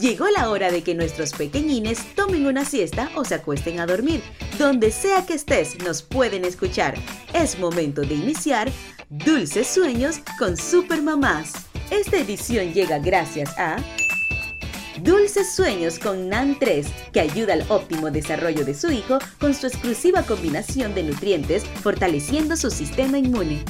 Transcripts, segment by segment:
Llegó la hora de que nuestros pequeñines tomen una siesta o se acuesten a dormir. Donde sea que estés, nos pueden escuchar. Es momento de iniciar Dulces Sueños con Super Mamás. Esta edición llega gracias a Dulces Sueños con NAN 3, que ayuda al óptimo desarrollo de su hijo con su exclusiva combinación de nutrientes, fortaleciendo su sistema inmune.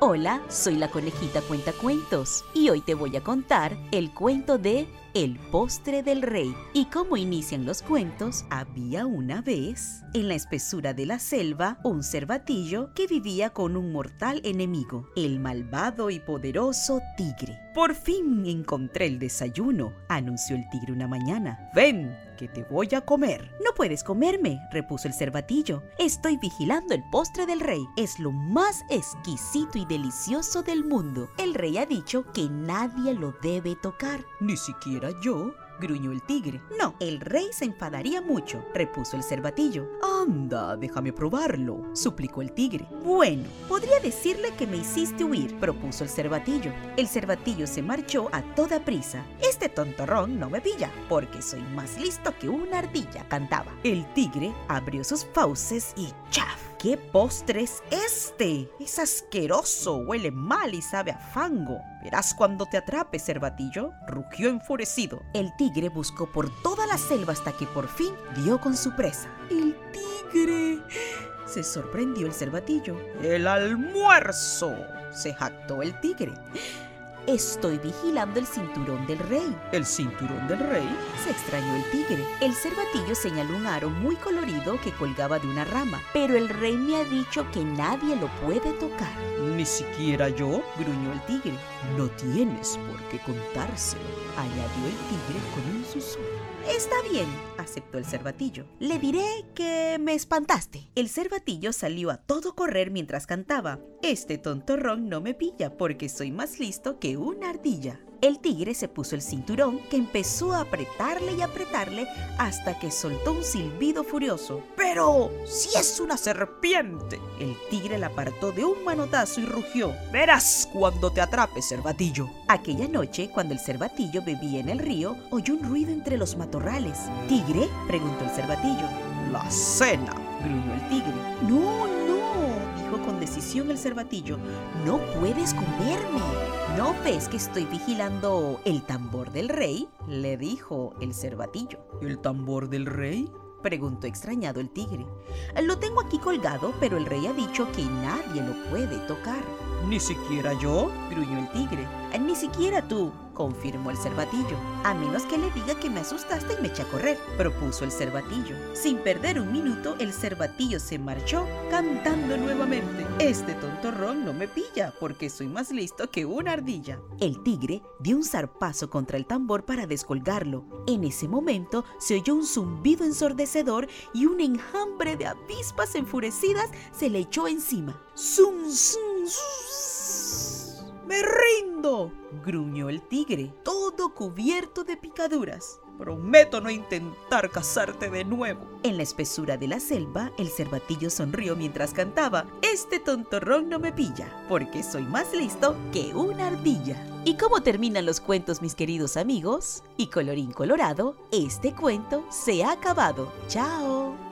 Hola, soy la conejita cuentacuentos y hoy te voy a contar el cuento de El postre del rey. Y cómo inician los cuentos, había una vez, en la espesura de la selva, un cervatillo que vivía con un mortal enemigo, el malvado y poderoso tigre. Por fin encontré el desayuno, anunció el tigre una mañana. Ven, que te voy a comer. No puedes comerme, repuso el cervatillo. Estoy vigilando el postre del rey. Es lo más exquisito y delicioso del mundo. El rey ha dicho que nadie lo debe tocar. Ni siquiera yo, gruñó el tigre. No, el rey se enfadaría mucho, repuso el cervatillo. Anda, déjame probarlo, suplicó el tigre. Bueno, podría decirle que me hiciste huir, propuso el cervatillo. El cervatillo se marchó a toda prisa. Este tontorrón no me pilla, porque soy más listo que una ardilla, cantaba. El tigre abrió sus fauces y ¡chaf! ¿Qué postre es este? Es asqueroso, huele mal y sabe a fango. Verás cuando te atrape, cervatillo, rugió enfurecido. El tigre buscó por toda la selva hasta que por fin dio con su presa. ¡El tigre! Se sorprendió el cervatillo. ¡El almuerzo! se jactó el tigre. Estoy vigilando el cinturón del rey. ¿El cinturón del rey? Se extrañó el tigre. El cervatillo señaló un aro muy colorido que colgaba de una rama. Pero el rey me ha dicho que nadie lo puede tocar. Ni siquiera yo, gruñó el tigre. No tienes por qué contárselo, añadió el tigre con un susurro. Está bien, aceptó el cervatillo. Le diré que me espantaste. El cervatillo salió a todo correr mientras cantaba. Este tontorrón no me pilla porque soy más listo que una ardilla. El tigre se puso el cinturón que empezó a apretarle y apretarle hasta que soltó un silbido furioso. ¡Pero! ¡Si es una serpiente! El tigre la apartó de un manotazo y rugió. ¡Verás cuando te atrape, cervatillo! Aquella noche, cuando el cervatillo bebía en el río, oyó un ruido entre los matorrales. ¿Tigre? preguntó el cervatillo. La cena, gruñó el tigre. No, no, dijo con decisión el cervatillo. No puedes comerme. ¿No ves que estoy vigilando el tambor del rey? le dijo el cervatillo. ¿El tambor del rey? preguntó extrañado el tigre. Lo tengo aquí colgado, pero el rey ha dicho que nadie lo puede tocar. ¿Ni siquiera yo? gruñó el tigre. Ni siquiera tú, confirmó el cervatillo. A menos que le diga que me asustaste y me eché a correr, propuso el cervatillo. Sin perder un minuto, el cervatillo se marchó cantando nuevamente. Este tontorrón no me pilla porque soy más listo que una ardilla. El tigre dio un zarpazo contra el tambor para descolgarlo. En ese momento se oyó un zumbido ensordecedor y un enjambre de avispas enfurecidas se le echó encima. ¡Zum, zum, zum! ¡Me rindo! gruñó el tigre, todo cubierto de picaduras. Prometo no intentar cazarte de nuevo. En la espesura de la selva, el cervatillo sonrió mientras cantaba. Este tontorrón no me pilla, porque soy más listo que una ardilla. ¿Y cómo terminan los cuentos, mis queridos amigos? Y colorín colorado, este cuento se ha acabado. ¡Chao!